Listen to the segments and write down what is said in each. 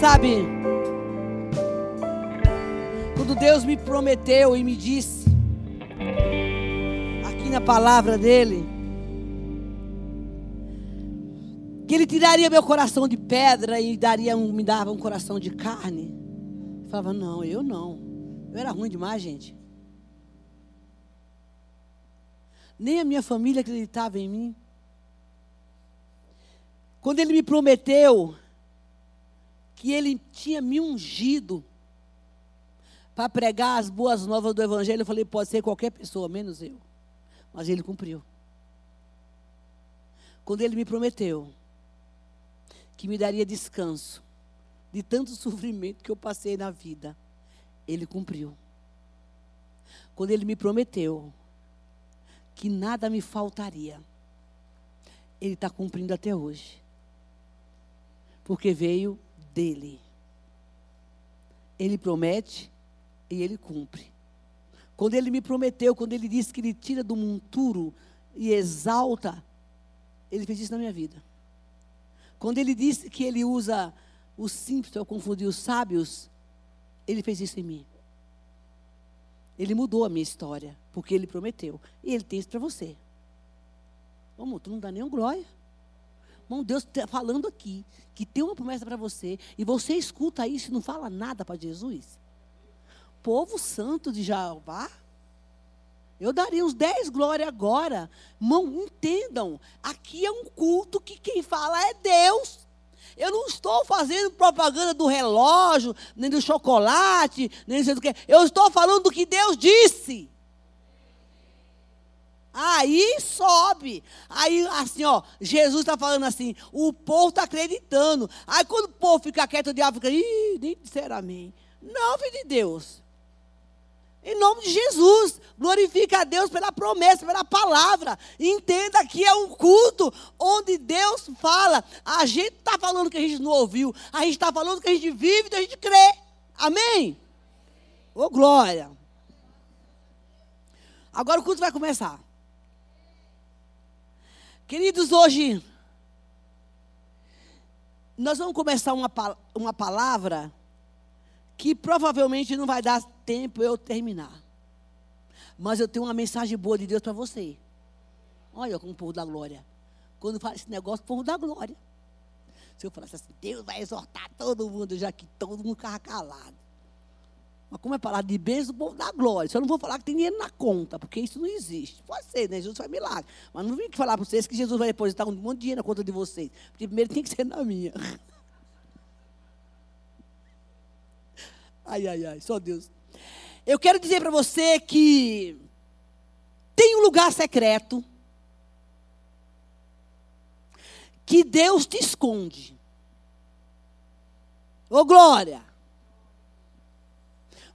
Sabe, quando Deus me prometeu e me disse, aqui na palavra dele, que ele tiraria meu coração de pedra e daria um, me dava um coração de carne. Eu falava, não, eu não. Eu era ruim demais, gente. Nem a minha família acreditava em mim. Quando ele me prometeu que ele tinha me ungido para pregar as boas novas do Evangelho, eu falei: pode ser qualquer pessoa, menos eu. Mas ele cumpriu. Quando ele me prometeu que me daria descanso de tanto sofrimento que eu passei na vida, ele cumpriu. Quando ele me prometeu que nada me faltaria, ele está cumprindo até hoje. Porque veio dele. Ele promete e ele cumpre. Quando ele me prometeu, quando ele disse que ele tira do monturo e exalta, ele fez isso na minha vida. Quando ele disse que ele usa os simples para confundir os sábios, ele fez isso em mim. Ele mudou a minha história, porque ele prometeu. E ele tem isso para você. Vamos, tu não dá nenhum glória. Irmão, Deus está falando aqui que tem uma promessa para você e você escuta isso e não fala nada para Jesus. Povo santo de Jeová. Eu daria uns 10 glórias agora. Irmão, entendam. Aqui é um culto que quem fala é Deus. Eu não estou fazendo propaganda do relógio, nem do chocolate, nem sei do que. Eu estou falando do que Deus disse. Aí sobe. Aí, assim, ó, Jesus está falando assim, o povo está acreditando. Aí quando o povo fica quieto, o diabo fica, ih, nem disseram amém. Não, filho de Deus. Em nome de Jesus, glorifica a Deus pela promessa, pela palavra. Entenda que é um culto onde Deus fala. A gente está falando que a gente não ouviu, a gente está falando que a gente vive, que a gente crê. Amém? Ô oh, glória. Agora o culto vai começar. Queridos, hoje nós vamos começar uma, uma palavra que provavelmente não vai dar tempo eu terminar. Mas eu tenho uma mensagem boa de Deus para você. Olha como o povo da glória. Quando fala esse negócio, o povo da glória. Se eu falasse assim, Deus vai exortar todo mundo, já que todo mundo ficava calado. Mas como é palavra de bênção, povo dá glória. Só não vou falar que tem dinheiro na conta, porque isso não existe. Pode ser, né? Jesus faz milagre. Mas não vim aqui falar para vocês que Jesus vai depositar um monte de dinheiro na conta de vocês. Porque primeiro tem que ser na minha. Ai, ai, ai, só Deus. Eu quero dizer para você que tem um lugar secreto que Deus te esconde. Ô glória!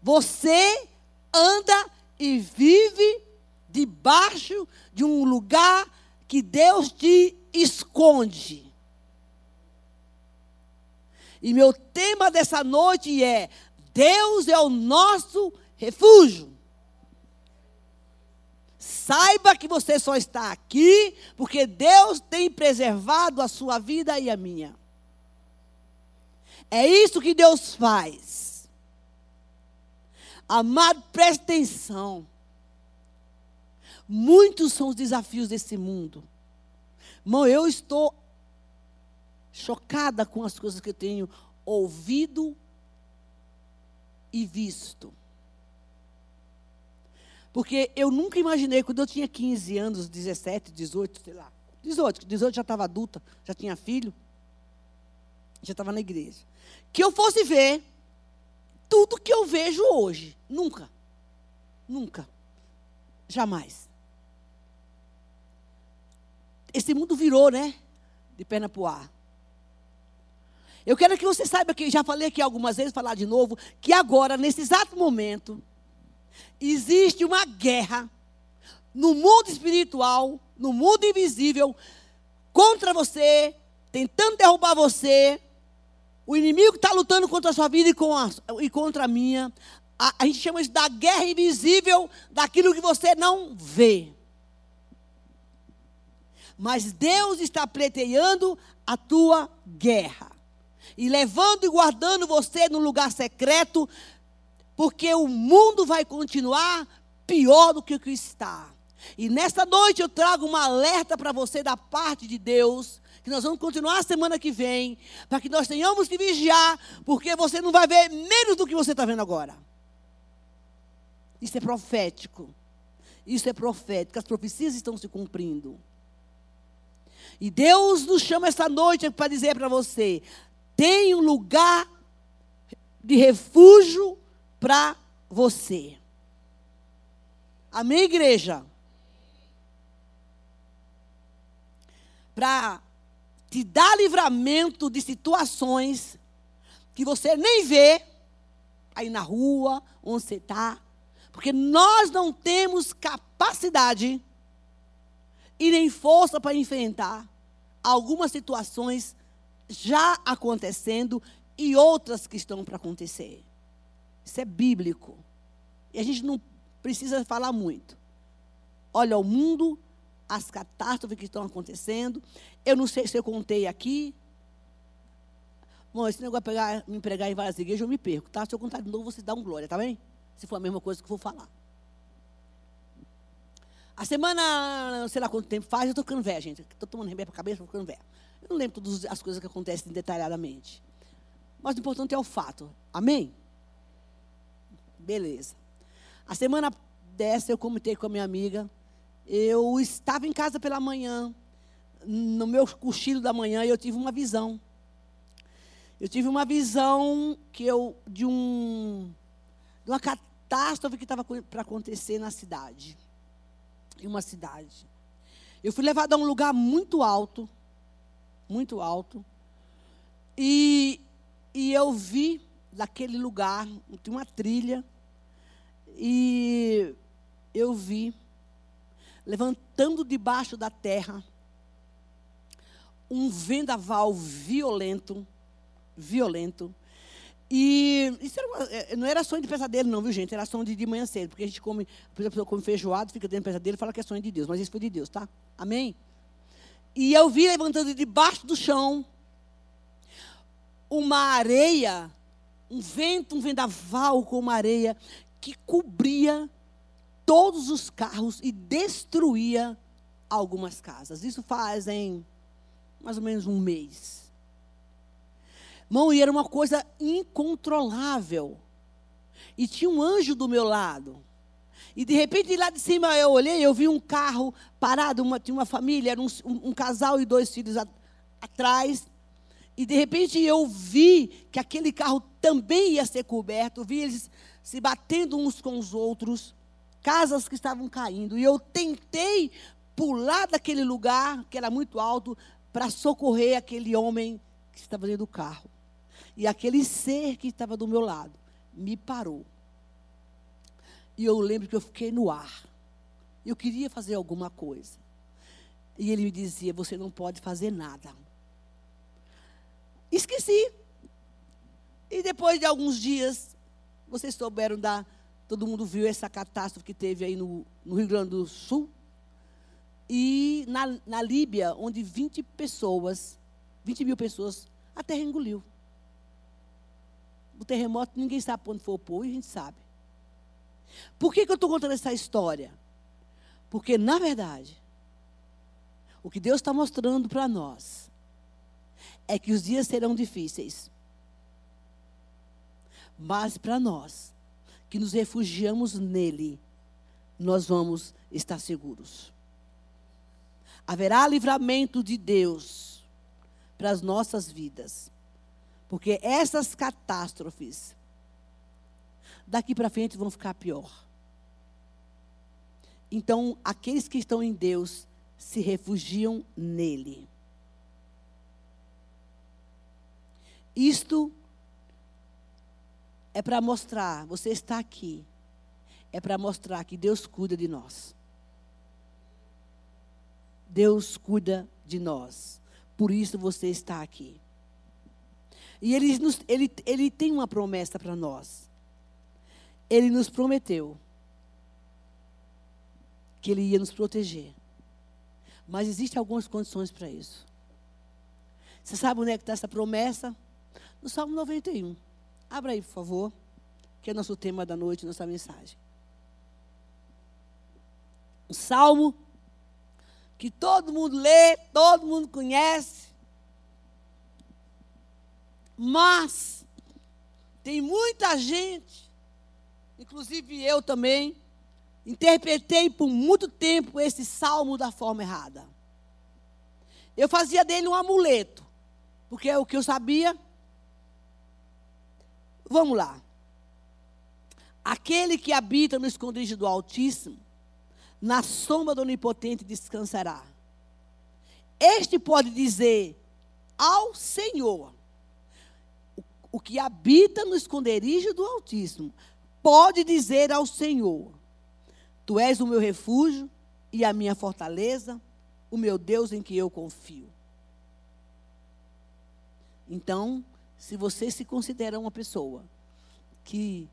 Você anda e vive debaixo de um lugar que Deus te esconde. E meu tema dessa noite é: Deus é o nosso refúgio. Saiba que você só está aqui porque Deus tem preservado a sua vida e a minha. É isso que Deus faz. Amado, preste atenção. Muitos são os desafios desse mundo. Irmão, eu estou chocada com as coisas que eu tenho ouvido e visto. Porque eu nunca imaginei, quando eu tinha 15 anos, 17, 18, sei lá. 18, 18 já estava adulta, já tinha filho, já estava na igreja. Que eu fosse ver tudo que eu vejo hoje. Nunca. Nunca. Jamais. Esse mundo virou, né? De perna para o ar. Eu quero que você saiba que já falei aqui algumas vezes, falar de novo, que agora, nesse exato momento, existe uma guerra no mundo espiritual, no mundo invisível, contra você, tentando derrubar você, o inimigo está lutando contra a sua vida e, com a, e contra a minha. A, a gente chama isso da guerra invisível, daquilo que você não vê. Mas Deus está pleiteando a tua guerra. e levando e guardando você no lugar secreto, porque o mundo vai continuar pior do que o que está. E nesta noite eu trago uma alerta para você da parte de Deus, que nós vamos continuar a semana que vem, para que nós tenhamos que vigiar, porque você não vai ver menos do que você está vendo agora. Isso é profético. Isso é profético. As profecias estão se cumprindo. E Deus nos chama esta noite para dizer para você: tem um lugar de refúgio para você. Amém, igreja? Para te dar livramento de situações que você nem vê aí na rua, onde você está. Porque nós não temos capacidade e nem força para enfrentar algumas situações já acontecendo e outras que estão para acontecer. Isso é bíblico. E a gente não precisa falar muito. Olha o mundo, as catástrofes que estão acontecendo. Eu não sei se eu contei aqui. Bom, esse negócio de pegar, me empregar em várias igrejas, eu me perco, tá? Se eu contar de novo, você dá um glória, tá bem? Se for a mesma coisa que eu vou falar. A semana, sei lá quanto tempo faz, eu estou ficando velha, gente. Estou tomando remédio para a cabeça, estou ficando velha. Eu não lembro todas as coisas que acontecem detalhadamente. Mas o importante é o fato. Amém? Beleza. A semana dessa eu comentei com a minha amiga. Eu estava em casa pela manhã, no meu cochilo da manhã, e eu tive uma visão. Eu tive uma visão que eu de um de uma catástrofe que estava para acontecer na cidade. Em uma cidade. Eu fui levada a um lugar muito alto, muito alto. E, e eu vi daquele lugar, tinha uma trilha, e eu vi, levantando debaixo da terra, um vendaval violento, violento. E isso era uma, é, não era sonho de pesadelo, não, viu, gente? Era sonho de, de manhã cedo, porque a gente come, a pessoa come feijoado, fica dentro do pesadelo e fala que é sonho de Deus, mas isso foi de Deus, tá? Amém? E eu vi levantando debaixo do chão uma areia, um vento, um vendaval com uma areia que cobria todos os carros e destruía algumas casas. Isso fazem mais ou menos um mês. Irmão, e era uma coisa incontrolável. E tinha um anjo do meu lado. E de repente, lá de cima, eu olhei, eu vi um carro parado, uma, tinha uma família, era um, um, um casal e dois filhos a, atrás. E de repente eu vi que aquele carro também ia ser coberto, vi eles se batendo uns com os outros, casas que estavam caindo. E eu tentei pular daquele lugar, que era muito alto, para socorrer aquele homem que estava dentro do carro. E aquele ser que estava do meu lado me parou. E eu lembro que eu fiquei no ar. Eu queria fazer alguma coisa. E ele me dizia: Você não pode fazer nada. Esqueci. E depois de alguns dias, vocês souberam da. Todo mundo viu essa catástrofe que teve aí no, no Rio Grande do Sul. E na, na Líbia, onde 20 pessoas, 20 mil pessoas, a terra engoliu. O terremoto, ninguém sabe onde foi o povo, e a gente sabe. Por que, que eu estou contando essa história? Porque, na verdade, o que Deus está mostrando para nós é que os dias serão difíceis. Mas para nós, que nos refugiamos nele, nós vamos estar seguros. Haverá livramento de Deus para as nossas vidas. Porque essas catástrofes daqui para frente vão ficar pior. Então, aqueles que estão em Deus se refugiam nele. Isto é para mostrar, você está aqui, é para mostrar que Deus cuida de nós. Deus cuida de nós. Por isso você está aqui. E ele, nos, ele, ele tem uma promessa para nós. Ele nos prometeu que Ele ia nos proteger. Mas existem algumas condições para isso. Você sabe onde é que está essa promessa? no Salmo 91. Abra aí, por favor, que é nosso tema da noite, nossa mensagem. Um salmo que todo mundo lê, todo mundo conhece. Mas tem muita gente, inclusive eu também, interpretei por muito tempo esse salmo da forma errada. Eu fazia dele um amuleto, porque é o que eu sabia. Vamos lá. Aquele que habita no esconderijo do Altíssimo, na sombra do Onipotente descansará. Este pode dizer ao Senhor, o que habita no esconderijo do Altíssimo, pode dizer ao Senhor: Tu és o meu refúgio e a minha fortaleza, o meu Deus em que eu confio. Então, se você se considera uma pessoa que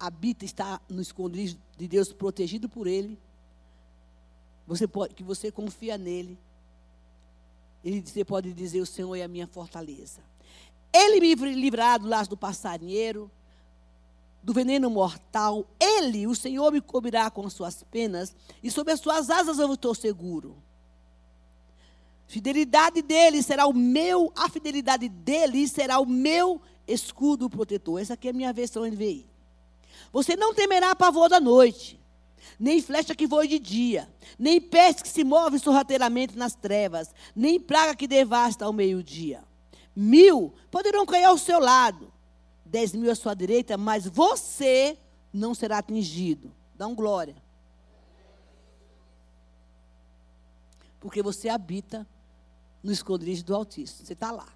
habita, está no esconderijo de Deus, protegido por Ele, você pode, que você confia nele, ele, você pode dizer: O Senhor é a minha fortaleza. Ele me livrará do laço do passarinheiro, do veneno mortal. Ele, o Senhor, me cobrirá com as suas penas, e sob as suas asas eu estou seguro. Fidelidade dele será o meu, a fidelidade dele será o meu escudo protetor. Essa aqui é a minha versão NVI. Você não temerá pavor da noite, nem flecha que voe de dia, nem peste que se move sorrateiramente nas trevas, nem praga que devasta ao meio-dia. Mil poderão cair ao seu lado, dez mil à sua direita, mas você não será atingido. Dá um glória. Porque você habita no esconderijo do Altíssimo. Você está lá.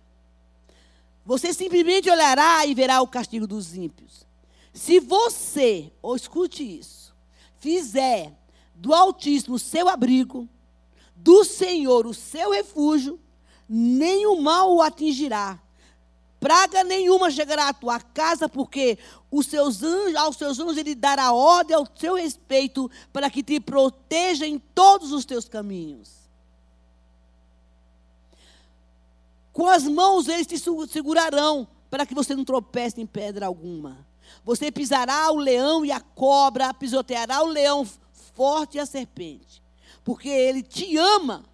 Você simplesmente olhará e verá o castigo dos ímpios. Se você, ou escute isso, fizer do Altíssimo o seu abrigo, do Senhor o seu refúgio, nenhum mal o atingirá. Praga nenhuma chegará à tua casa, porque os seus anjos, aos seus anjos ele dará ordem ao seu respeito, para que te proteja em todos os teus caminhos. Com as mãos eles te segurarão, para que você não tropece em pedra alguma. Você pisará o leão e a cobra, pisoteará o leão forte e a serpente. Porque ele te ama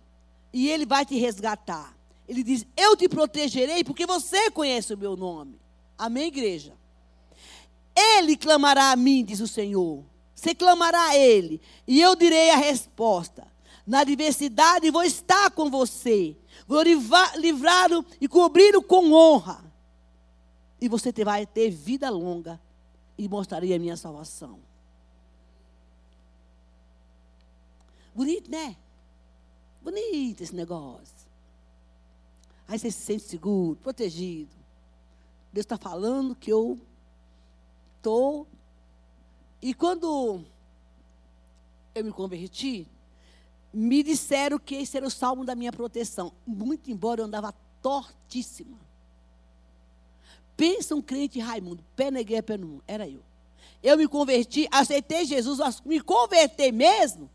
e ele vai te resgatar. Ele diz: Eu te protegerei porque você conhece o meu nome. Amém, igreja? Ele clamará a mim, diz o Senhor. Você clamará a Ele, e eu direi a resposta. Na adversidade vou estar com você. Livrá-lo e cobri-lo com honra. E você vai ter vida longa e mostrarei a minha salvação. Bonito, né? Bonito esse negócio. Aí você se sente seguro, protegido. Deus está falando que eu estou. E quando eu me converti, me disseram que esse era o salmo da minha proteção. Muito embora eu andava tortíssima. Pensa um crente Raimundo, pé neguei, pé no mundo. Era eu. Eu me converti, aceitei Jesus, me converter mesmo.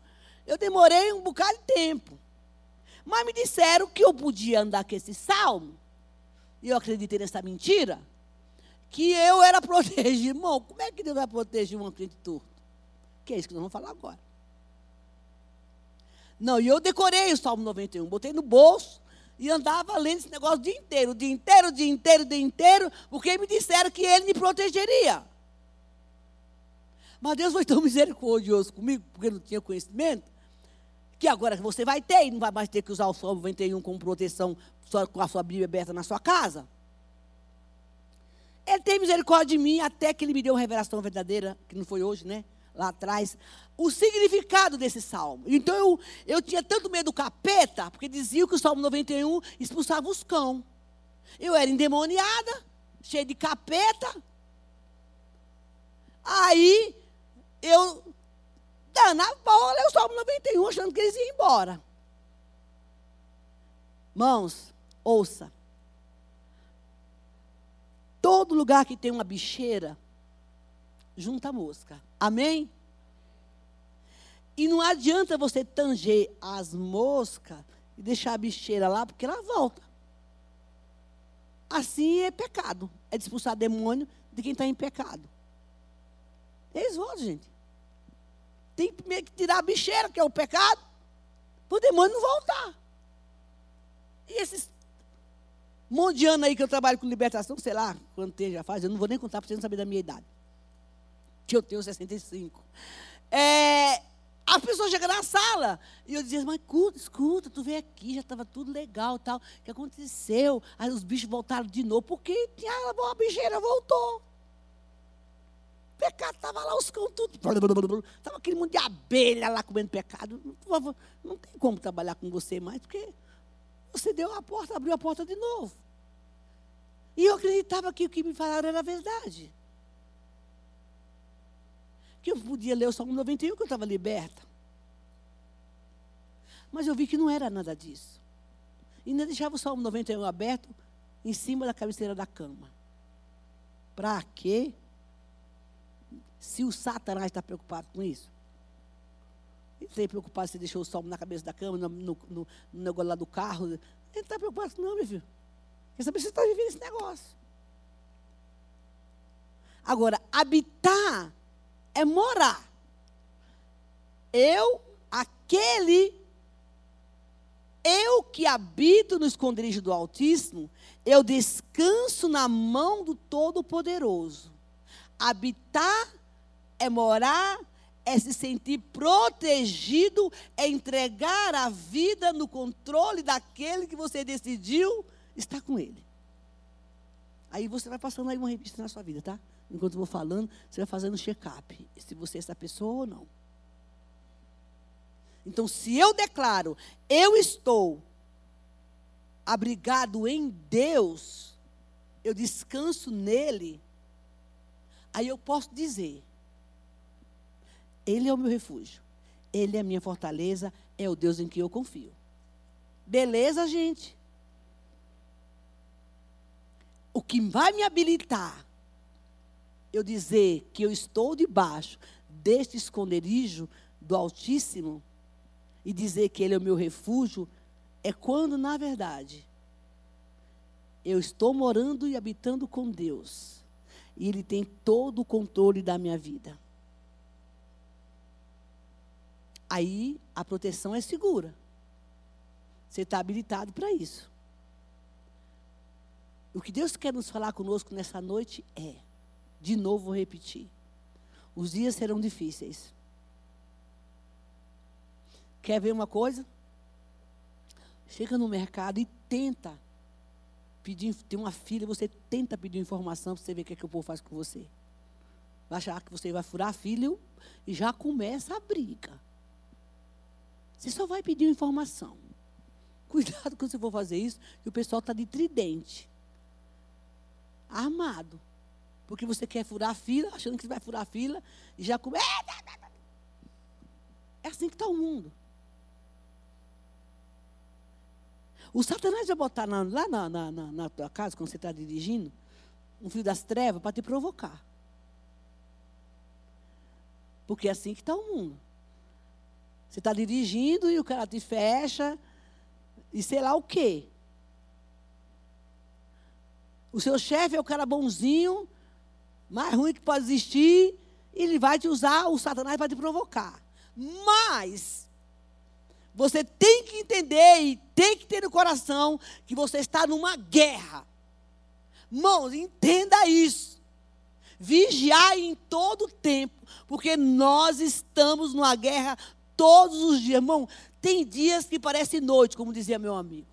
Eu demorei um bocado de tempo. Mas me disseram que eu podia andar com esse salmo. E eu acreditei nessa mentira. Que eu era protegido. Irmão, como é que Deus vai proteger um crente torto? Que é isso que nós vamos falar agora. Não, e eu decorei o Salmo 91, botei no bolso, e andava lendo esse negócio o dia inteiro, o dia inteiro, o dia inteiro, o dia inteiro, porque me disseram que ele me protegeria. Mas Deus foi tão misericordioso comigo, porque não tinha conhecimento, que agora você vai ter e não vai mais ter que usar o Salmo 91 como proteção só com a sua Bíblia aberta na sua casa. Ele tem misericórdia de mim até que ele me deu uma revelação verdadeira, que não foi hoje, né? Lá atrás, o significado desse salmo. Então eu, eu tinha tanto medo do capeta, porque diziam que o salmo 91 expulsava os cão. Eu era endemoniada, cheia de capeta. Aí eu danava bola, eu salmo 91, achando que eles iam embora. Mãos, ouça. Todo lugar que tem uma bicheira, junta mosca. Amém? E não adianta você tanger as moscas e deixar a bicheira lá, porque ela volta. assim é pecado. É expulsar demônio de quem está em pecado. Eles voltam, gente. Tem que tirar a bicheira, que é o pecado, para o demônio não voltar. E esses ano aí que eu trabalho com libertação, sei lá quanto tempo já faz, eu não vou nem contar para você não saber da minha idade. Que eu tenho 65. É, as pessoas chegam na sala e eu dizia, mas escuta, escuta, tu veio aqui, já estava tudo legal tal. O que aconteceu? Aí os bichos voltaram de novo, porque tinha, a bicheira voltou. Pecado estava lá, os cão tudo. Estava aquele monte de abelha lá comendo pecado. Favor, não tem como trabalhar com você mais, porque você deu a porta, abriu a porta de novo. E eu acreditava que o que me falaram era verdade. Que eu podia ler o Salmo 91, que eu estava liberta. Mas eu vi que não era nada disso. E ainda deixava o Salmo 91 aberto em cima da cabeceira da cama. Para quê? Se o Satanás está preocupado com isso. Ele está preocupado se deixou o salmo na cabeça da cama, no, no, no, no negócio lá do carro. Ele está preocupado, não, meu filho. Quer saber se você está vivendo esse negócio. Agora, habitar é morar. Eu, aquele, eu que habito no esconderijo do Altíssimo, eu descanso na mão do Todo-Poderoso. Habitar é morar, é se sentir protegido, é entregar a vida no controle daquele que você decidiu estar com ele. Aí você vai passando aí uma revista na sua vida, tá? Enquanto eu vou falando, você vai fazendo check-up. Se você é essa pessoa ou não. Então, se eu declaro, eu estou abrigado em Deus, eu descanso nele, aí eu posso dizer: Ele é o meu refúgio, Ele é a minha fortaleza, é o Deus em que eu confio. Beleza, gente? O que vai me habilitar eu dizer que eu estou debaixo deste esconderijo do Altíssimo e dizer que Ele é o meu refúgio, é quando, na verdade, eu estou morando e habitando com Deus. E Ele tem todo o controle da minha vida. Aí a proteção é segura. Você está habilitado para isso. O que Deus quer nos falar conosco nessa noite é de novo vou repetir. Os dias serão difíceis. Quer ver uma coisa? Chega no mercado e tenta pedir, tem uma filha, você tenta pedir informação para você ver o que, é que o povo faz com você. Vai achar que você vai furar filho e já começa a briga. Você só vai pedir informação. Cuidado quando você for fazer isso, que o pessoal está de tridente. Armado. Porque você quer furar a fila, achando que vai furar a fila, e já começa. É assim que está o mundo. O Satanás vai botar na, lá na, na, na, tua casa, quando você está dirigindo, um fio das trevas para te provocar. Porque é assim que está o mundo. Você está dirigindo e o cara te fecha, e sei lá o quê. O seu chefe é o cara bonzinho, mais ruim que pode existir, ele vai te usar, o Satanás vai te provocar. Mas você tem que entender e tem que ter no coração que você está numa guerra. Irmãos, entenda isso. Vigiar em todo tempo, porque nós estamos numa guerra todos os dias. Irmão, tem dias que parece noite, como dizia meu amigo.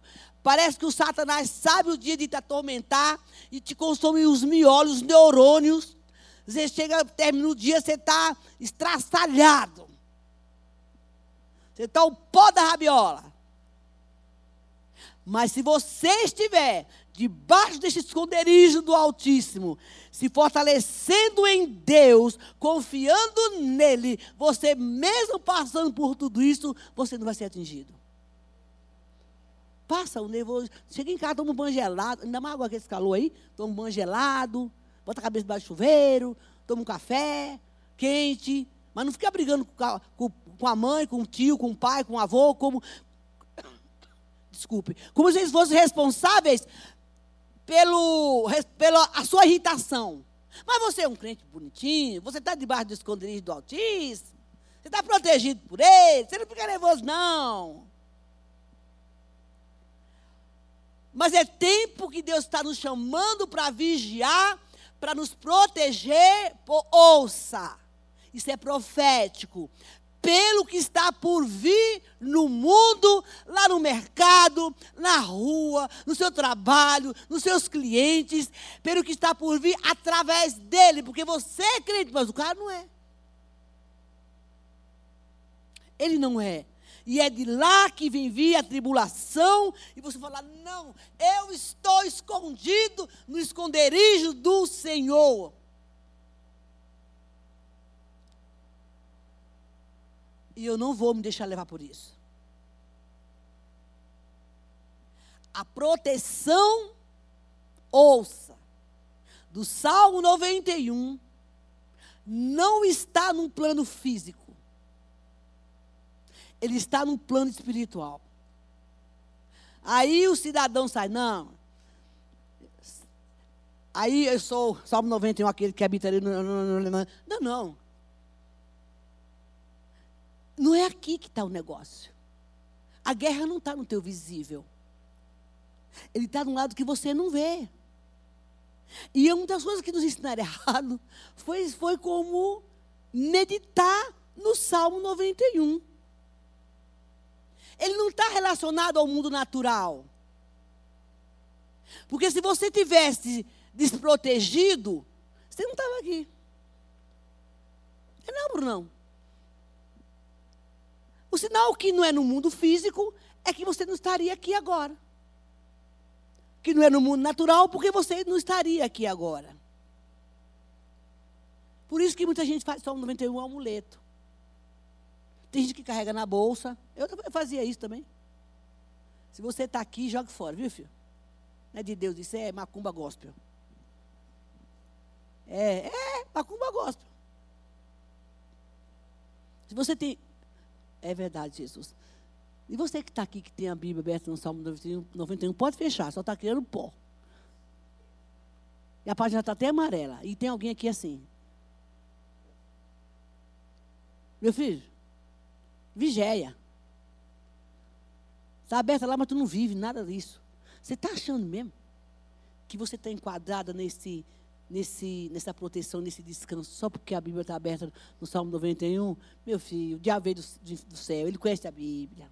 Parece que o Satanás sabe o dia de te atormentar e te consome os miolos, os neurônios. Você chega, termina o dia, você está estraçalhado. Você está o pó da rabiola. Mas se você estiver debaixo deste esconderijo do Altíssimo, se fortalecendo em Deus, confiando nele, você mesmo passando por tudo isso, você não vai ser atingido. Passa o nervoso. Chega em casa, toma um banho gelado. Ainda mais água que esse calor aí. Toma um banho gelado. Bota a cabeça debaixo do chuveiro. Toma um café quente. Mas não fica brigando com, com a mãe, com o tio, com o pai, com o avô, como. Desculpe. Como se eles fossem responsáveis pelo, pela a sua irritação. Mas você é um crente bonitinho, você está debaixo do esconderijo do Altíssimo, você está protegido por ele, você não fica nervoso, não. Mas é tempo que Deus está nos chamando para vigiar, para nos proteger. ouça, isso é profético pelo que está por vir no mundo, lá no mercado, na rua, no seu trabalho, nos seus clientes, pelo que está por vir através dele, porque você é crente, mas o cara não é. Ele não é. E é de lá que vem vir a tribulação, e você fala: não, eu estou escondido no esconderijo do Senhor. E eu não vou me deixar levar por isso. A proteção, ouça, do Salmo 91 não está num plano físico. Ele está num plano espiritual. Aí o cidadão sai, não. Aí eu sou, Salmo 91, aquele que habita ali. Não, não, não. Não é aqui que está o negócio. A guerra não está no teu visível. Ele está no lado que você não vê. E uma das coisas que nos ensinaram errado foi, foi como meditar no Salmo 91. Ele não está relacionado ao mundo natural. Porque se você tivesse desprotegido, você não estava aqui. Não, Brunão. O sinal que não é no mundo físico é que você não estaria aqui agora. Que não é no mundo natural, porque você não estaria aqui agora. Por isso que muita gente faz só 91 amuleto. Tem gente que carrega na bolsa. Eu fazia isso também. Se você está aqui, jogue fora, viu, filho? Não é de Deus, isso é macumba gospel. É, é, macumba gospel. Se você tem. É verdade, Jesus. E você que está aqui, que tem a Bíblia aberta no Salmo 91, 91 pode fechar, só está criando pó. E a página está até amarela. E tem alguém aqui assim. Meu filho, vigéia. Está aberta lá, mas tu não vive nada disso. Você está achando mesmo que você está enquadrada nesse nesse, nessa proteção, nesse descanso, só porque a Bíblia está aberta no Salmo 91, meu filho, o diabo veio do, do céu, ele conhece a Bíblia.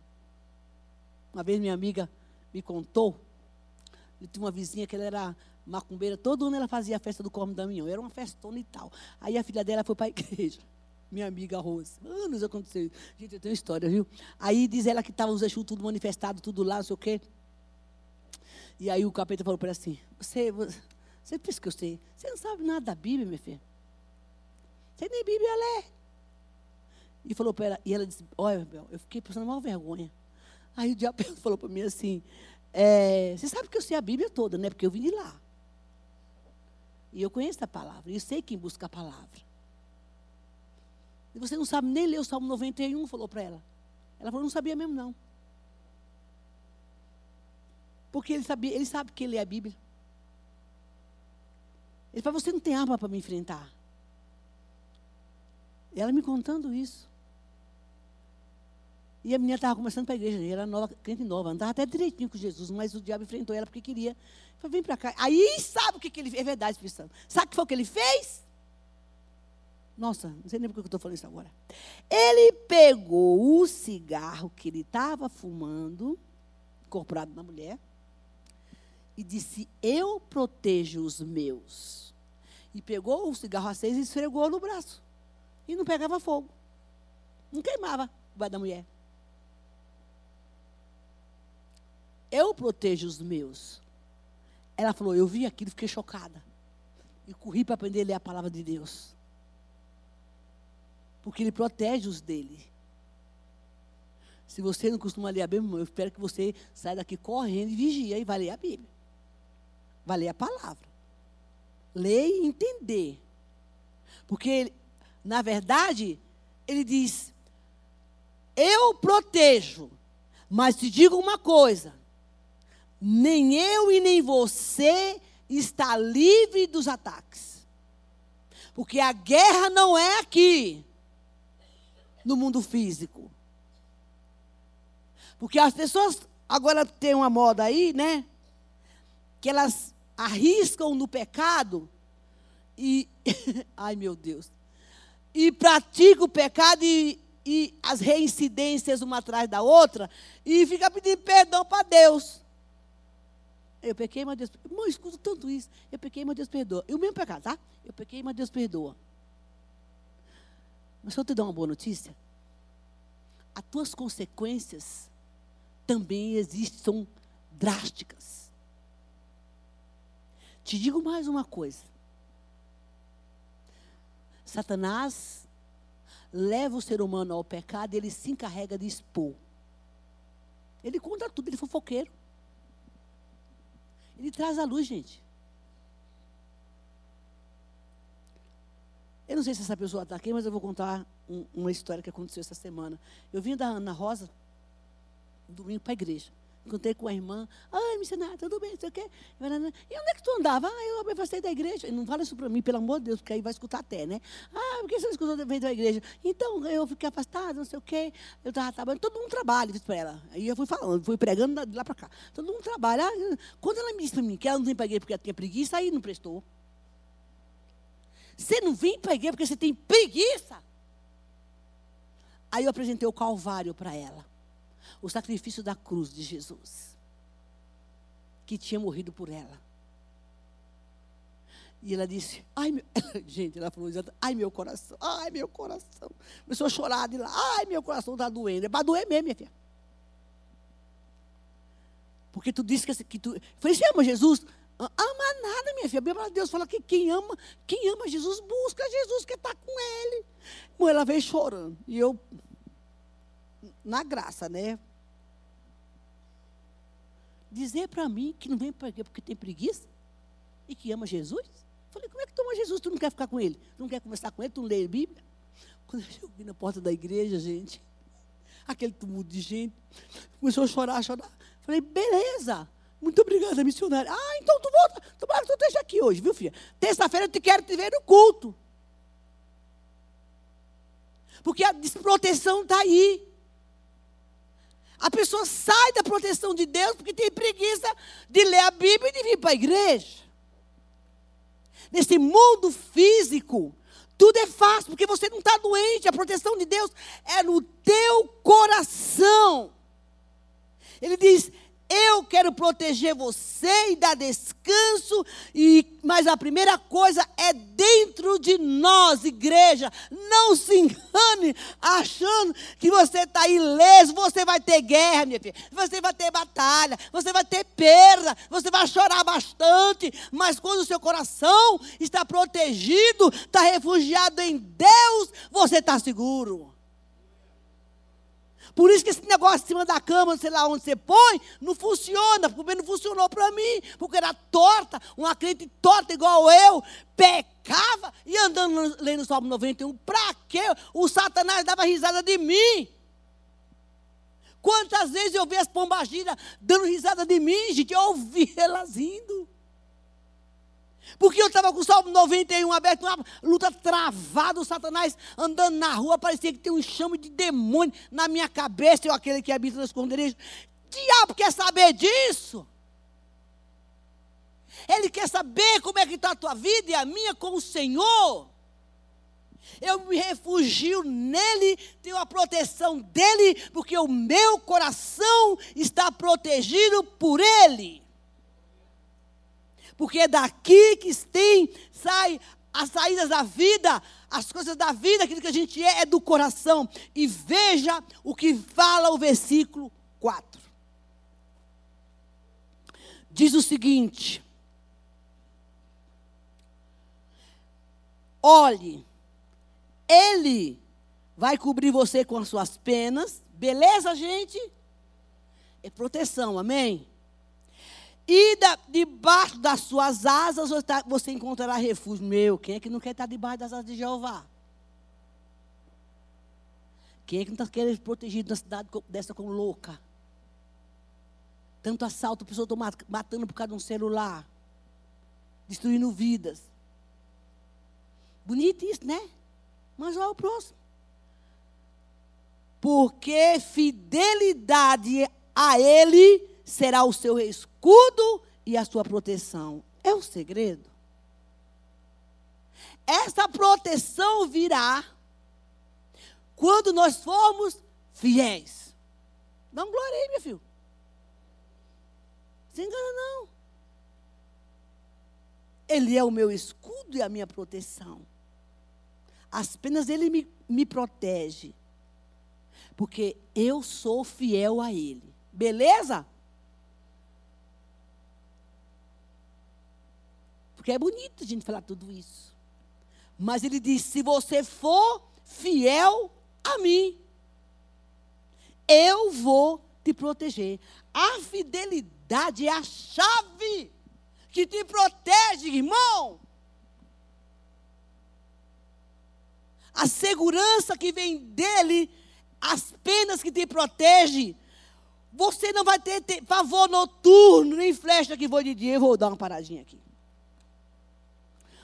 Uma vez minha amiga me contou, eu tinha uma vizinha que ela era macumbeira, todo ano ela fazia a festa do Cormo Damião, era uma festona e tal. Aí a filha dela foi para a igreja, minha amiga Rose. Anos aconteceu. Gente, eu tenho história, viu? Aí diz ela que estava os Exu tudo manifestado, tudo lá, não sei o quê. E aí o capeta falou para ela assim: você, você pensa que eu sei? Você não sabe nada da Bíblia, minha filha. Você nem Bíblia lê. E falou para ela, e ela disse, olha, Bel, eu fiquei passando mal vergonha. Aí o diabo falou para mim assim, é, você sabe que eu sei a Bíblia toda, né? Porque eu vim de lá. E eu conheço a palavra, e eu sei quem busca a palavra. Você não sabe nem ler o Salmo 91, falou para ela. Ela falou, não sabia mesmo não. Porque ele, sabia, ele sabe que ele é a Bíblia. Ele falou: Você não tem arma para me enfrentar. E ela me contando isso. E a menina estava começando para a igreja, era nova, crente nova, andava até direitinho com Jesus, mas o diabo enfrentou ela porque queria. Falei, vem para cá. Aí sabe o que, que ele fez? É verdade, Espírito Santo. Sabe o que foi que ele fez? Nossa, não sei nem por que eu estou falando isso agora. Ele pegou o cigarro que ele estava fumando, incorporado na mulher, e disse: Eu protejo os meus. E pegou o cigarro aceso e esfregou no braço. E não pegava fogo. Não queimava o bar da mulher. Eu protejo os meus. Ela falou: Eu vi aquilo, fiquei chocada. E corri para aprender a ler a palavra de Deus. Porque Ele protege os dele. Se você não costuma ler a Bíblia, eu espero que você saia daqui correndo e vigia e vai ler a Bíblia. Vai ler a palavra. Ler e entender. Porque, na verdade, ele diz: Eu protejo, mas te digo uma coisa: nem eu e nem você está livre dos ataques. Porque a guerra não é aqui, no mundo físico. Porque as pessoas agora tem uma moda aí, né? Que elas arriscam no pecado e. ai meu Deus. E praticam o pecado e, e as reincidências uma atrás da outra e fica pedindo perdão para Deus. Eu pequei, mas Deus. Irmão, escuto tanto isso. Eu pequei, mas Deus perdoa. E o mesmo pecado, tá? Eu pequei, mas Deus perdoa. Mas eu te dar uma boa notícia, as tuas consequências também existem, são drásticas. Te digo mais uma coisa. Satanás leva o ser humano ao pecado ele se encarrega de expor. Ele conta tudo, ele é fofoqueiro. Ele traz a luz, gente. Eu não sei se essa pessoa está aqui, mas eu vou contar um, uma história que aconteceu essa semana. Eu vim da Ana Rosa domingo para a igreja. Encontrei com a irmã. Ai, missionária, tudo bem, não sei o quê. E onde é que tu andava? Ah, eu me afastei da igreja. E não fala isso para mim, pelo amor de Deus, porque aí vai escutar até, né? Ah, por que você não escutou veio da igreja? Então, eu fiquei afastada, não sei o quê. Eu estava trabalhando, todo mundo trabalha, disse para ela. Aí eu fui falando, fui pregando de lá para cá. Todo mundo trabalha. Ah, quando ela me disse para mim que ela não vem para igreja porque ela tinha preguiça, aí não prestou. Você não vem para a igreja porque você tem preguiça? Aí eu apresentei o Calvário para ela o sacrifício da cruz de Jesus, que tinha morrido por ela. E ela disse, ai meu, gente, ela falou, ai meu coração, ai meu coração. Começou a chorar de lá, ai meu coração está doendo. É para doer mesmo, minha filha. Porque tu disse que, que tu. Falei, você ama Jesus? Ama nada, minha filha. A Bíblia de Deus fala que quem ama, quem ama Jesus busca Jesus, que está com ele. Ela veio chorando. E eu, na graça, né? dizer para mim que não vem para quê? Porque tem preguiça e que ama Jesus? Falei, como é que tu ama Jesus? Tu não quer ficar com ele? Tu não quer conversar com ele? Tu não lê a Bíblia? Quando eu vi na porta da igreja, gente, aquele tumulto de gente, começou a chorar, a chorar. Falei, beleza, muito obrigada, missionária. Ah, então tu volta, tomara que tu esteja aqui hoje, viu, filha? Terça-feira eu te quero te ver no culto. Porque a desproteção está aí. A pessoa sai da proteção de Deus porque tem preguiça de ler a Bíblia e de vir para a igreja. Nesse mundo físico, tudo é fácil, porque você não está doente. A proteção de Deus é no teu coração. Ele diz: eu quero proteger você e dar descanso, e, mas a primeira coisa é dentro de nós, igreja. Não se engane achando que você está ileso. Você vai ter guerra, minha filha. Você vai ter batalha. Você vai ter perda. Você vai chorar bastante. Mas quando o seu coração está protegido, está refugiado em Deus, você está seguro. Por isso que esse negócio em cima da cama, sei lá onde você põe, não funciona. Porque não funcionou para mim. Porque era torta, uma crente torta igual eu, pecava e andando lendo o Salmo 91. Para quê? O Satanás dava risada de mim. Quantas vezes eu vi as pombagiras dando risada de mim, gente? Eu ouvi elas rindo. Porque eu estava com o Salmo 91 aberto, uma luta travada, o Satanás andando na rua, parecia que tem um chame de demônio na minha cabeça, eu aquele que habita no esconderijo. Diabo quer saber disso? Ele quer saber como é que está a tua vida e a minha com o Senhor. Eu me refugio nele, tenho a proteção dele, porque o meu coração está protegido por ele porque é daqui que tem, sai as saídas da vida, as coisas da vida, aquilo que a gente é, é do coração. E veja o que fala o versículo 4. Diz o seguinte: Olhe, Ele vai cobrir você com as suas penas, beleza, gente? É proteção, amém? E da, debaixo das suas asas você encontrará refúgio. Meu, quem é que não quer estar debaixo das asas de Jeová? Quem é que não está querendo protegido na cidade dessa como louca? Tanto assalto, pessoas estão matando por causa de um celular, destruindo vidas. Bonito isso, né? Mas olha o próximo. Porque fidelidade a Ele será o seu escudo e a sua proteção. É o segredo. Essa proteção virá quando nós formos fiéis. Não glória aí, meu filho. Se engana, não. Ele é o meu escudo e a minha proteção. Apenas Ele me, me protege. Porque eu sou fiel a Ele. Beleza? Porque é bonito a gente falar tudo isso. Mas ele diz: se você for fiel a mim, eu vou te proteger. A fidelidade é a chave que te protege, irmão. A segurança que vem dele, as penas que te protegem. Você não vai ter, ter pavor noturno, nem flecha que vou de dia. Eu vou dar uma paradinha aqui.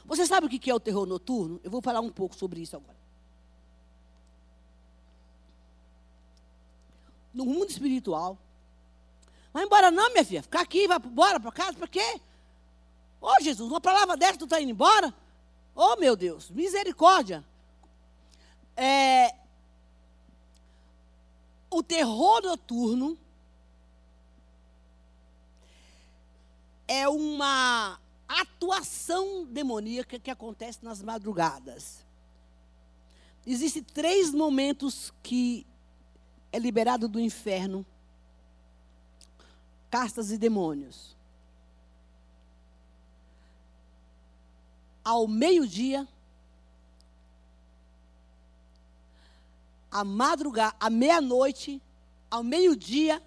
Você sabe o que é o terror noturno? Eu vou falar um pouco sobre isso agora. No mundo espiritual. Vai embora não, minha filha. Ficar aqui, vai embora para casa, para quê? Ô oh, Jesus, uma palavra dessa, tu está indo embora? Oh meu Deus, misericórdia. É, o terror noturno é uma atuação demoníaca que acontece nas madrugadas. Existem três momentos que é liberado do inferno castas e demônios. Ao meio-dia, à madrugada, à meia-noite, ao meio-dia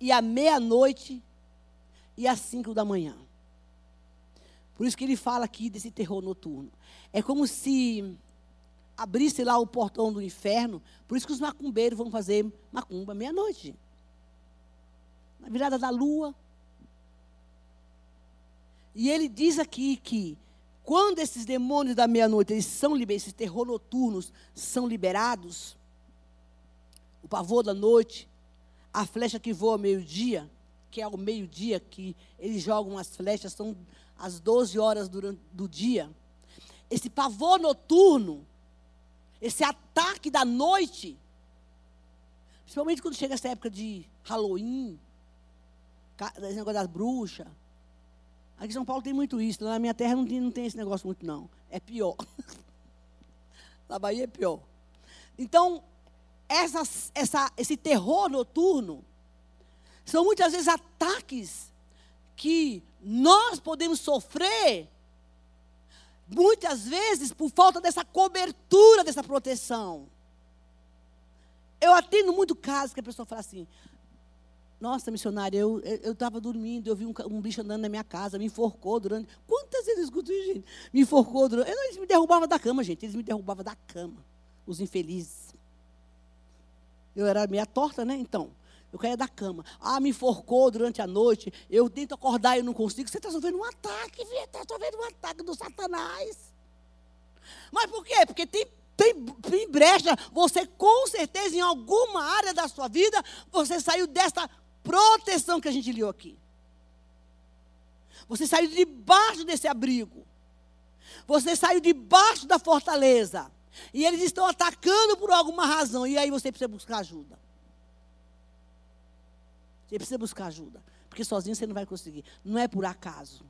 e à meia-noite e às cinco da manhã. Por isso que ele fala aqui desse terror noturno. É como se abrisse lá o portão do inferno. Por isso que os macumbeiros vão fazer macumba meia-noite. Na virada da lua. E ele diz aqui que quando esses demônios da meia-noite, eles são liberados, esses terror noturnos são liberados, o pavor da noite, a flecha que voa meio-dia, que é ao meio-dia que eles jogam as flechas, são às 12 horas durante, do dia, esse pavor noturno, esse ataque da noite, principalmente quando chega essa época de Halloween, esse negócio das bruxas. Aqui em São Paulo tem muito isso, na minha terra não tem, não tem esse negócio muito, não. É pior. na Bahia é pior. Então, essa, esse terror noturno são muitas vezes ataques que nós podemos sofrer, muitas vezes por falta dessa cobertura, dessa proteção. Eu atendo muito casos que a pessoa fala assim: Nossa, missionária, eu estava dormindo, eu vi um, um, bicho andando na minha casa, me enforcou durante. Quantas vezes eu escuto isso, gente? Me enforcou durante. Eles me derrubavam da cama, gente. Eles me derrubavam da cama. Os infelizes. Eu era meia torta, né? Então. Eu caía da cama. Ah, me enforcou durante a noite. Eu tento acordar e não consigo. Você está sofrendo um ataque, filha. Está sofrendo um ataque do Satanás. Mas por quê? Porque tem, tem, tem brecha. Você, com certeza, em alguma área da sua vida, você saiu dessa proteção que a gente leu aqui. Você saiu debaixo desse abrigo. Você saiu debaixo da fortaleza. E eles estão atacando por alguma razão. E aí você precisa buscar ajuda. Você precisa buscar ajuda. Porque sozinho você não vai conseguir. Não é por acaso.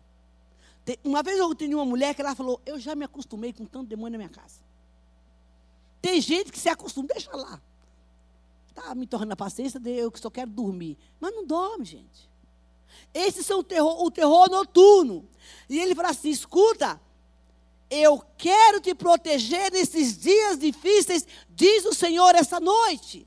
Uma vez eu tinha uma mulher que ela falou: Eu já me acostumei com tanto demônio na minha casa. Tem gente que se acostuma, deixa lá. Está me tornando a paciência, eu que só quero dormir. Mas não dorme, gente. Esses são o terror, o terror noturno. E ele fala assim: escuta, eu quero te proteger nesses dias difíceis, diz o Senhor essa noite.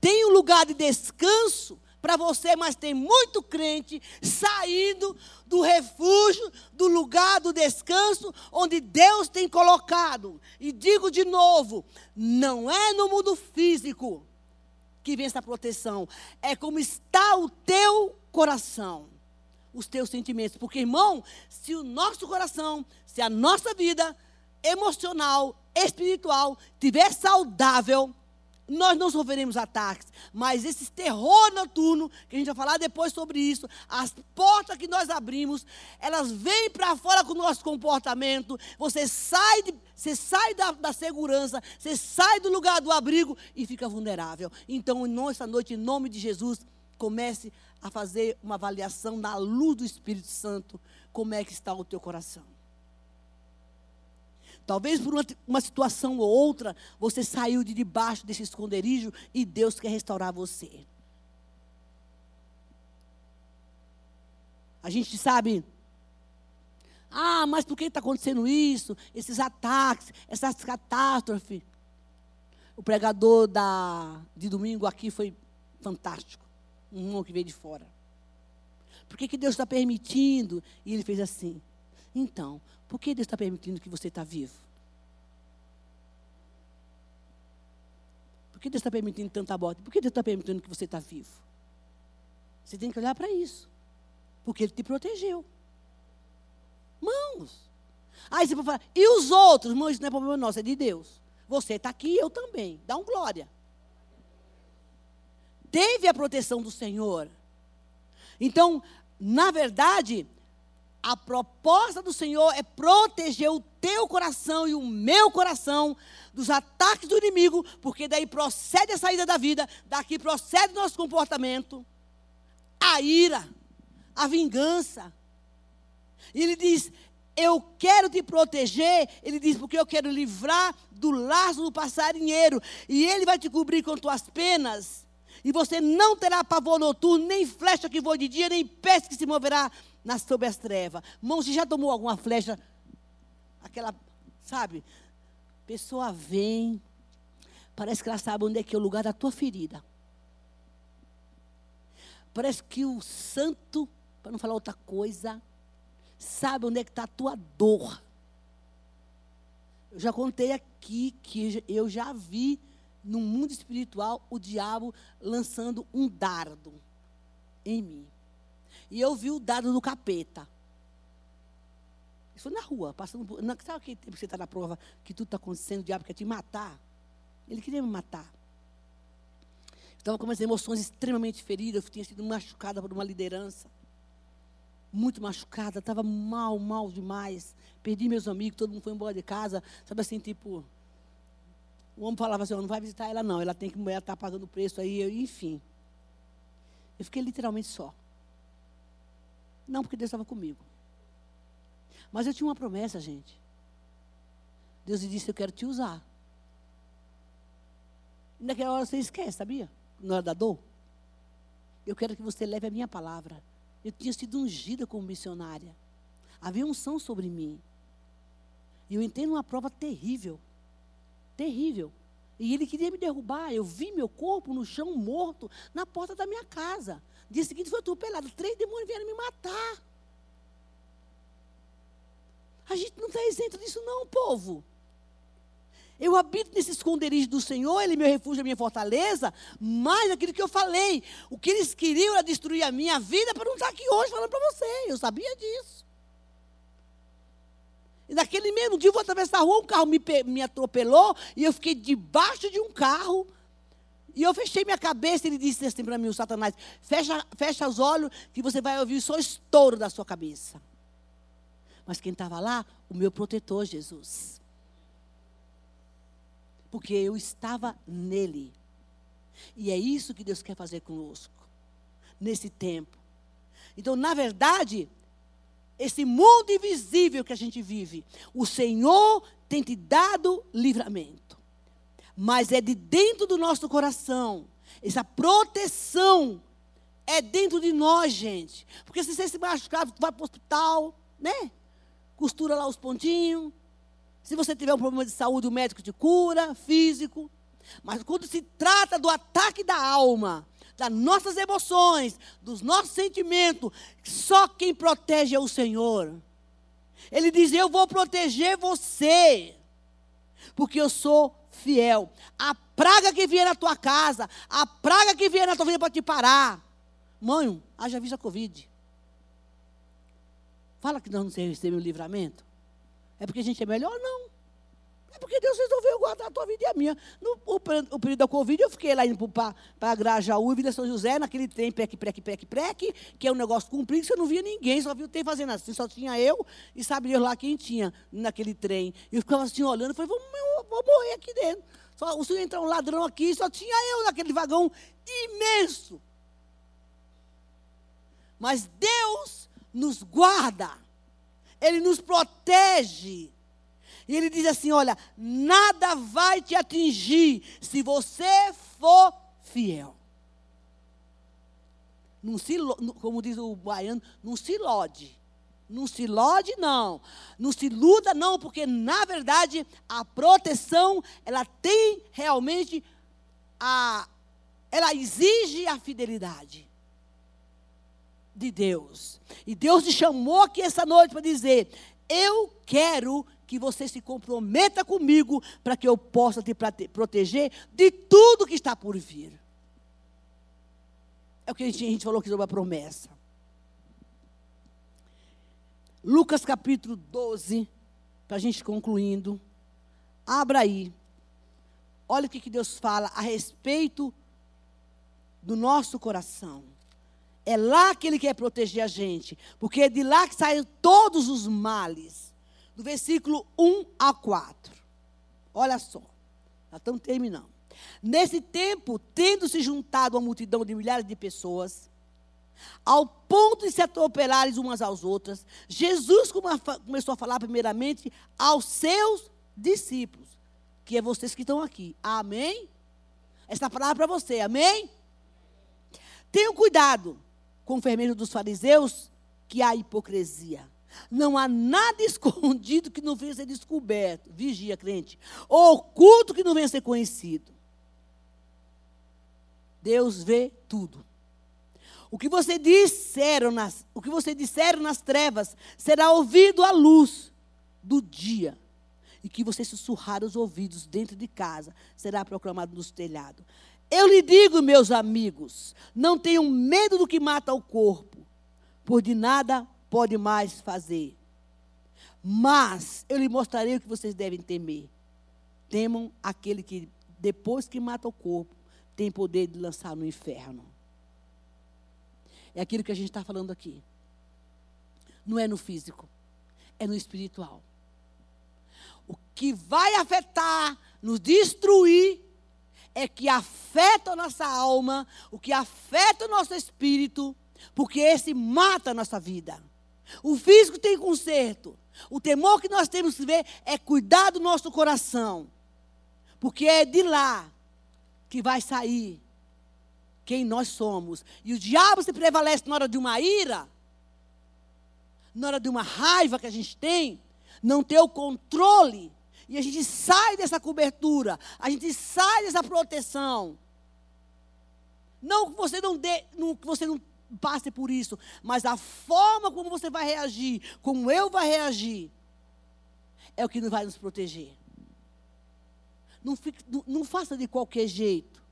Tem um lugar de descanso para você, mas tem muito crente saindo do refúgio, do lugar do descanso, onde Deus tem colocado. E digo de novo: não é no mundo físico, que vem essa proteção. É como está o teu coração, os teus sentimentos. Porque, irmão, se o nosso coração, se a nossa vida emocional, espiritual tiver saudável, nós não sofreremos ataques, mas esse terror noturno, que a gente vai falar depois sobre isso, as portas que nós abrimos, elas vêm para fora com o nosso comportamento. Você sai, de, você sai da, da, segurança, você sai do lugar do abrigo e fica vulnerável. Então, nessa noite, em nome de Jesus, comece a fazer uma avaliação na luz do Espírito Santo, como é que está o teu coração. Talvez por uma, uma, situação ou outra, você saiu de debaixo desse esconderijo e Deus quer restaurar você. A gente sabe. Ah, mas por que está acontecendo isso? Esses ataques, essas catástrofes. O pregador da, de domingo aqui foi fantástico. Um irmão que veio de fora. Por que, que Deus está permitindo? E ele fez assim. Então, por que Deus está permitindo que você está vivo? Por que Deus está permitindo tanta morte? Por que Deus está permitindo que você está vivo? Você tem que olhar para isso. Porque Ele te protegeu. Mãos. Aí você pode falar, e os outros? Mãos, isso não é problema nosso, é de Deus. Você está aqui, eu também. Dá um glória. Teve a proteção do Senhor. Então, na verdade, a proposta do Senhor é proteger o teu coração e o meu coração dos ataques do inimigo, porque daí procede a saída da vida, daqui procede o nosso comportamento, a ira, a vingança. E ele diz: Eu quero te proteger. Ele diz: Porque eu quero livrar do laço do passarinheiro. E ele vai te cobrir com tuas penas. E você não terá pavor noturno, nem flecha que voe de dia, nem peste que se moverá nas sob as trevas. Mão, você já tomou alguma flecha? Aquela, sabe? Pessoa vem, parece que ela sabe onde é que é o lugar da tua ferida. Parece que o santo, para não falar outra coisa, sabe onde é que está a tua dor. Eu já contei aqui que eu já vi no mundo espiritual o diabo lançando um dardo em mim. E eu vi o dado do capeta. Isso foi na rua, passando. Não, sabe aquele tempo que você está na prova que tudo está acontecendo, o diabo quer te matar? Ele queria me matar. Estava com umas emoções extremamente feridas, eu tinha sido machucada por uma liderança. Muito machucada, estava mal, mal demais. Perdi meus amigos, todo mundo foi embora de casa. Sabe assim, tipo. O homem falava assim: não vai visitar ela, não. Ela tem que ela está pagando o preço aí, enfim. Eu fiquei literalmente só. Não, porque Deus estava comigo. Mas eu tinha uma promessa, gente. Deus disse: Eu quero te usar. E naquela hora você esquece, sabia? Na hora da dor. Eu quero que você leve a minha palavra. Eu tinha sido ungida como missionária. Havia unção sobre mim. E eu entrei numa prova terrível. Terrível. E ele queria me derrubar. Eu vi meu corpo no chão morto na porta da minha casa. Dia seguinte foi atropelado. Três demônios vieram me matar. A gente não está isento disso, não, povo. Eu habito nesse esconderijo do Senhor, Ele é meu refúgio, a minha fortaleza, mas aquilo que eu falei, o que eles queriam era destruir a minha vida para não estar aqui hoje falando para você. Eu sabia disso. E naquele mesmo dia eu vou atravessar a rua, um carro me, me atropelou e eu fiquei debaixo de um carro. E eu fechei minha cabeça, ele disse assim para mim, o Satanás, fecha, fecha os olhos que você vai ouvir só estouro da sua cabeça. Mas quem estava lá? O meu protetor, Jesus. Porque eu estava nele. E é isso que Deus quer fazer conosco, nesse tempo. Então, na verdade, esse mundo invisível que a gente vive, o Senhor tem te dado livramento mas é de dentro do nosso coração. Essa proteção é dentro de nós, gente. Porque se você se machucar, vai para o hospital, né? Costura lá os pontinhos. Se você tiver um problema de saúde, o médico te cura, físico. Mas quando se trata do ataque da alma, das nossas emoções, dos nossos sentimentos, só quem protege é o Senhor. Ele diz: Eu vou proteger você, porque eu sou fiel. A praga que vier na tua casa, a praga que vier na tua vida pode te parar. Mãe, haja vista a Covid. Fala que nós não recebemos o livramento. É porque a gente é melhor? Não. É porque Deus resolveu guardar a tua vida e a minha. No o, o período da Covid, eu fiquei lá indo para Grajaú e Vila São José, naquele trem preque, preque, preque, preque, que é um negócio comprido, você não via ninguém, só viu o trem fazendo assim, só tinha eu e Deus lá quem tinha naquele trem. E eu ficava assim olhando, falei, vou, vou morrer aqui dentro. Só, o senhor entrar um ladrão aqui, só tinha eu naquele vagão imenso. Mas Deus nos guarda, Ele nos protege. E Ele diz assim: olha, nada vai te atingir se você for fiel. Não se, como diz o baiano, não se lode. Não se lode, não. Não se luda, não, porque, na verdade, a proteção, ela tem realmente a. Ela exige a fidelidade de Deus. E Deus te chamou aqui essa noite para dizer: Eu quero que você se comprometa comigo para que eu possa te proteger de tudo que está por vir. É o que a gente, a gente falou aqui sobre a promessa. Lucas capítulo 12, para a gente concluindo. Abra aí. Olha o que, que Deus fala a respeito do nosso coração. É lá que Ele quer proteger a gente, porque é de lá que saem todos os males. Do versículo 1 a 4. Olha só, já estamos terminando. Nesse tempo, tendo se juntado uma multidão de milhares de pessoas, ao ponto de se atropelarem umas às outras, Jesus começou a falar primeiramente aos seus discípulos, que é vocês que estão aqui. Amém? Essa palavra é para você, amém? Tenham cuidado com o fermento dos fariseus, que há hipocrisia. Não há nada escondido que não venha ser descoberto. Vigia, crente. Oculto que não venha ser conhecido. Deus vê tudo. O que você disseram nas, o que você disseram nas trevas será ouvido à luz do dia. E que você sussurrar os ouvidos dentro de casa será proclamado nos telhados. Eu lhe digo, meus amigos, não tenham medo do que mata o corpo, por de nada pode mais fazer. Mas eu lhe mostrarei o que vocês devem temer. Temam aquele que, depois que mata o corpo, tem poder de lançar no inferno. É aquilo que a gente está falando aqui. Não é no físico, é no espiritual. O que vai afetar, nos destruir, é que afeta a nossa alma, o que afeta o nosso espírito, porque esse mata a nossa vida. O físico tem conserto. O temor que nós temos que ver é cuidar do nosso coração. Porque é de lá que vai sair quem nós somos. E o diabo se prevalece na hora de uma ira, na hora de uma raiva que a gente tem, não ter o controle e a gente sai dessa cobertura, a gente sai dessa proteção. Não que você não dê, não, que você não passe por isso, mas a forma como você vai reagir, como eu vai reagir, é o que vai nos proteger. Não, fique, não, não faça de qualquer jeito.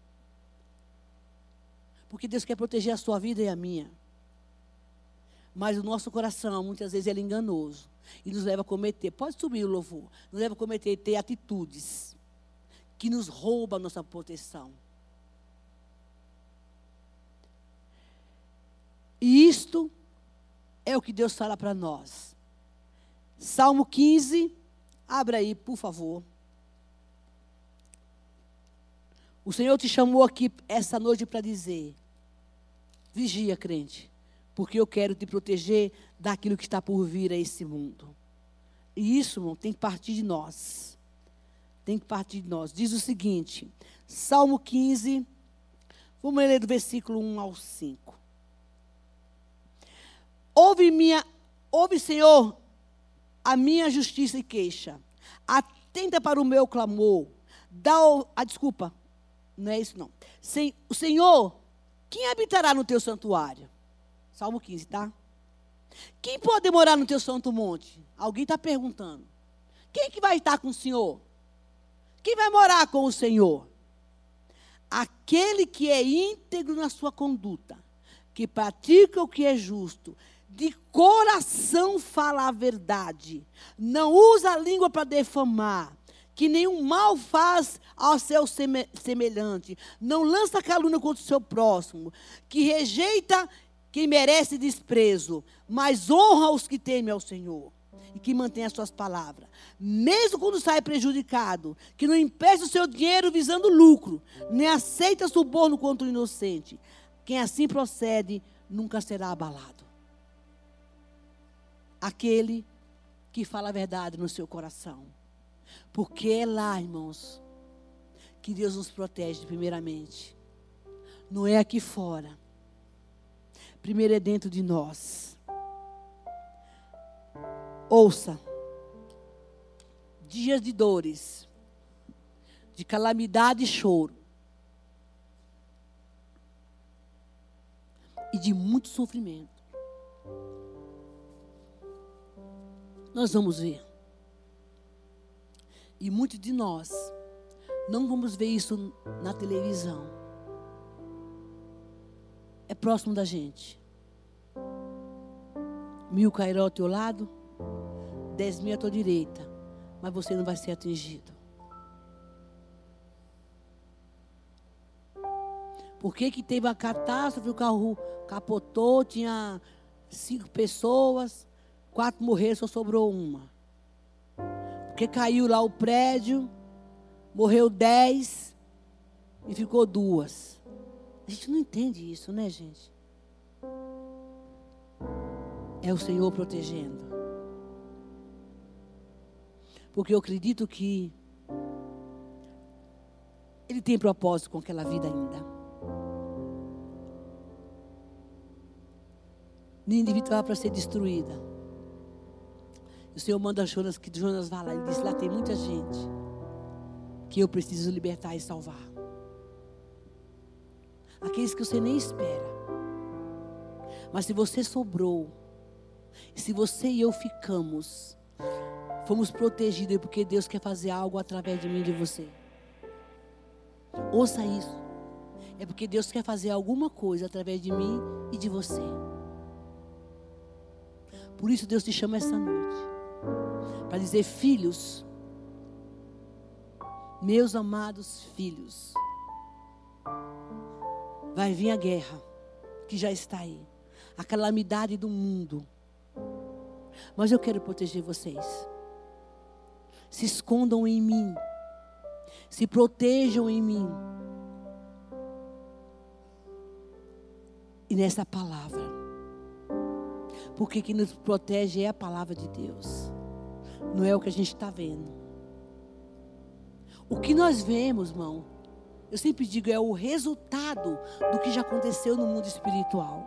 Porque Deus quer proteger a sua vida e a minha. Mas o nosso coração, muitas vezes, é enganoso e nos leva a cometer, pode subir o louvor, nos leva a cometer ter atitudes que nos roubam a nossa proteção. E isto é o que Deus fala para nós. Salmo 15, abra aí, por favor. O Senhor te chamou aqui essa noite para dizer: vigia, crente porque eu quero te proteger daquilo que está por vir a esse mundo. E isso, irmão, tem que partir de nós. Tem que partir de nós. Diz o seguinte, Salmo 15, vamos ler do versículo 1 ao 5. Ouve minha, ouve, Senhor, a minha justiça e queixa. Atenta para o meu clamor. Dá o, a desculpa. Não é isso não. Sem, o Senhor, quem habitará no teu santuário? Salmo 15, tá? Quem pode morar no teu santo monte? Alguém está perguntando. Quem que vai estar com o Senhor? Quem vai morar com o Senhor? Aquele que é íntegro na sua conduta, que pratica o que é justo, de coração fala a verdade, não usa a língua para defamar, que nenhum mal faz ao seu semelhante, não lança calúnia contra o seu próximo, que rejeita quem merece desprezo, mas honra os que temem ao Senhor e que mantém as suas palavras. Mesmo quando sai prejudicado, que não empresta o seu dinheiro visando lucro, nem aceita suborno contra o inocente. Quem assim procede nunca será abalado. Aquele que fala a verdade no seu coração. Porque é lá, irmãos, que Deus nos protege primeiramente. Não é aqui fora. Primeiro é dentro de nós. Ouça. Dias de dores, de calamidade e choro, e de muito sofrimento. Nós vamos ver. E muitos de nós não vamos ver isso na televisão. É próximo da gente. Mil cairão ao teu lado, dez mil à tua direita, mas você não vai ser atingido. Por que, que teve uma catástrofe, o carro capotou, tinha cinco pessoas, quatro morreram, só sobrou uma. Porque caiu lá o prédio, morreu dez e ficou duas. A gente não entende isso, né, gente? É o Senhor protegendo. Porque eu acredito que Ele tem propósito com aquela vida ainda. Nínive estava para ser destruída. O Senhor manda Jonas que Jonas vá lá. Ele disse: lá tem muita gente que eu preciso libertar e salvar. Aqueles que você nem espera. Mas se você sobrou, se você e eu ficamos, fomos protegidos porque Deus quer fazer algo através de mim e de você. Ouça isso. É porque Deus quer fazer alguma coisa através de mim e de você. Por isso Deus te chama essa noite. Para dizer, filhos, meus amados filhos, vai vir a guerra que já está aí, a calamidade do mundo. Mas eu quero proteger vocês se escondam em mim, se protejam em mim. E nessa palavra, porque que nos protege é a palavra de Deus, não é o que a gente está vendo. O que nós vemos, irmão, eu sempre digo, é o resultado do que já aconteceu no mundo espiritual.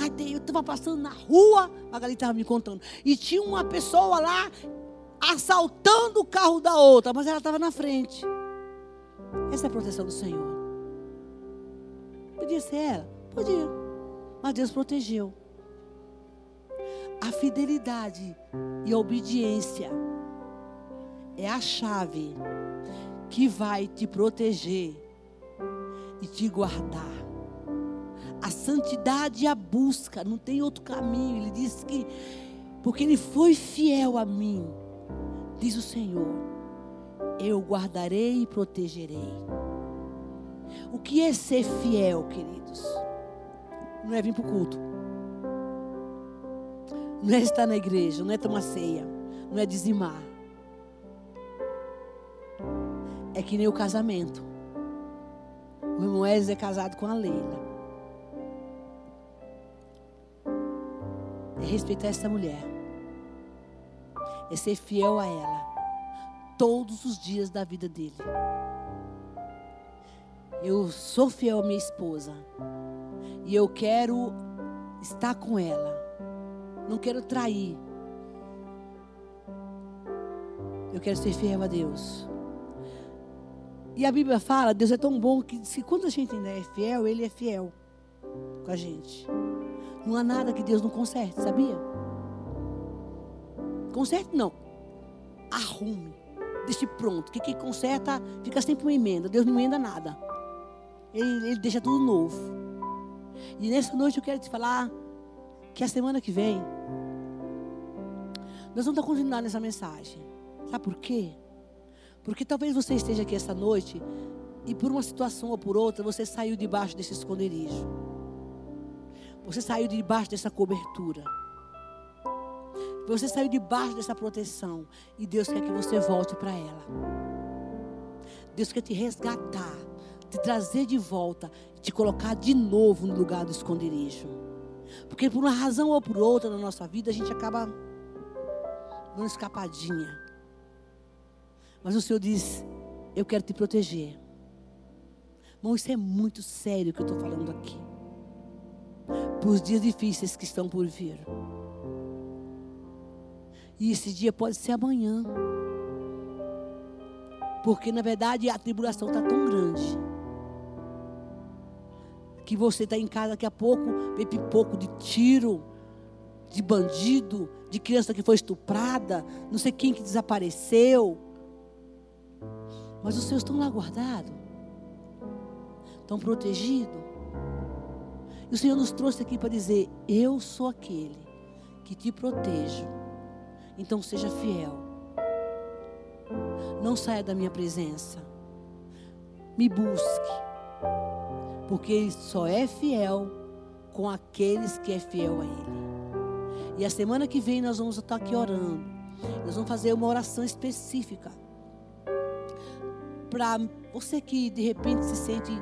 Ai, eu estava passando na rua, a Magali estava me contando, e tinha uma pessoa lá assaltando o carro da outra, mas ela estava na frente. Essa é a proteção do Senhor. Podia ser ela? Podia. Mas Deus protegeu. A fidelidade e a obediência é a chave que vai te proteger e te guardar. A santidade e a busca, não tem outro caminho. Ele disse que, porque ele foi fiel a mim, Diz o Senhor: Eu guardarei e protegerei. O que é ser fiel, queridos? Não é vir para o culto. Não é estar na igreja, não é tomar ceia, não é dizimar. É que nem o casamento. O irmão é casado com a Leila. É respeitar essa mulher é ser fiel a ela todos os dias da vida dele. Eu sou fiel à minha esposa e eu quero estar com ela. Não quero trair. Eu quero ser fiel a Deus. E a Bíblia fala, Deus é tão bom que se quando a gente ainda é fiel, Ele é fiel com a gente. Não há nada que Deus não conserte, sabia? Conserte não. Arrume. deixe pronto. Que quem conserta fica sempre uma emenda. Deus não emenda nada. Ele, ele deixa tudo novo. E nessa noite eu quero te falar que a semana que vem nós vamos continuar nessa mensagem. Sabe por quê? Porque talvez você esteja aqui essa noite e por uma situação ou por outra você saiu debaixo desse esconderijo. Você saiu debaixo dessa cobertura. Você saiu debaixo dessa proteção. E Deus quer que você volte para ela. Deus quer te resgatar, te trazer de volta, te colocar de novo no lugar do esconderijo. Porque por uma razão ou por outra na nossa vida a gente acaba dando escapadinha. Mas o Senhor diz: Eu quero te proteger. Irmão, isso é muito sério que eu estou falando aqui. Para os dias difíceis que estão por vir. E esse dia pode ser amanhã. Porque na verdade a tribulação está tão grande. Que você está em casa daqui a pouco, vê pipoco de tiro, de bandido, de criança que foi estuprada, não sei quem que desapareceu. Mas os seus estão lá guardados, estão protegidos. E o Senhor nos trouxe aqui para dizer: Eu sou aquele que te protejo. Então seja fiel. Não saia da minha presença. Me busque. Porque Ele só é fiel com aqueles que é fiel a Ele. E a semana que vem nós vamos estar aqui orando. Nós vamos fazer uma oração específica. Para você que de repente se sente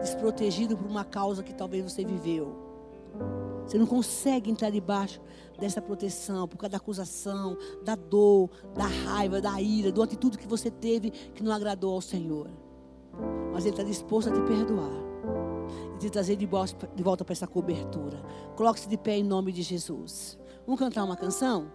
desprotegido por uma causa que talvez você viveu. Você não consegue entrar debaixo dessa proteção por causa da acusação, da dor, da raiva, da ira, da atitude que você teve que não agradou ao Senhor. Mas Ele está disposto a te perdoar e te trazer de volta para essa cobertura. Coloque-se de pé em nome de Jesus. Vamos cantar uma canção?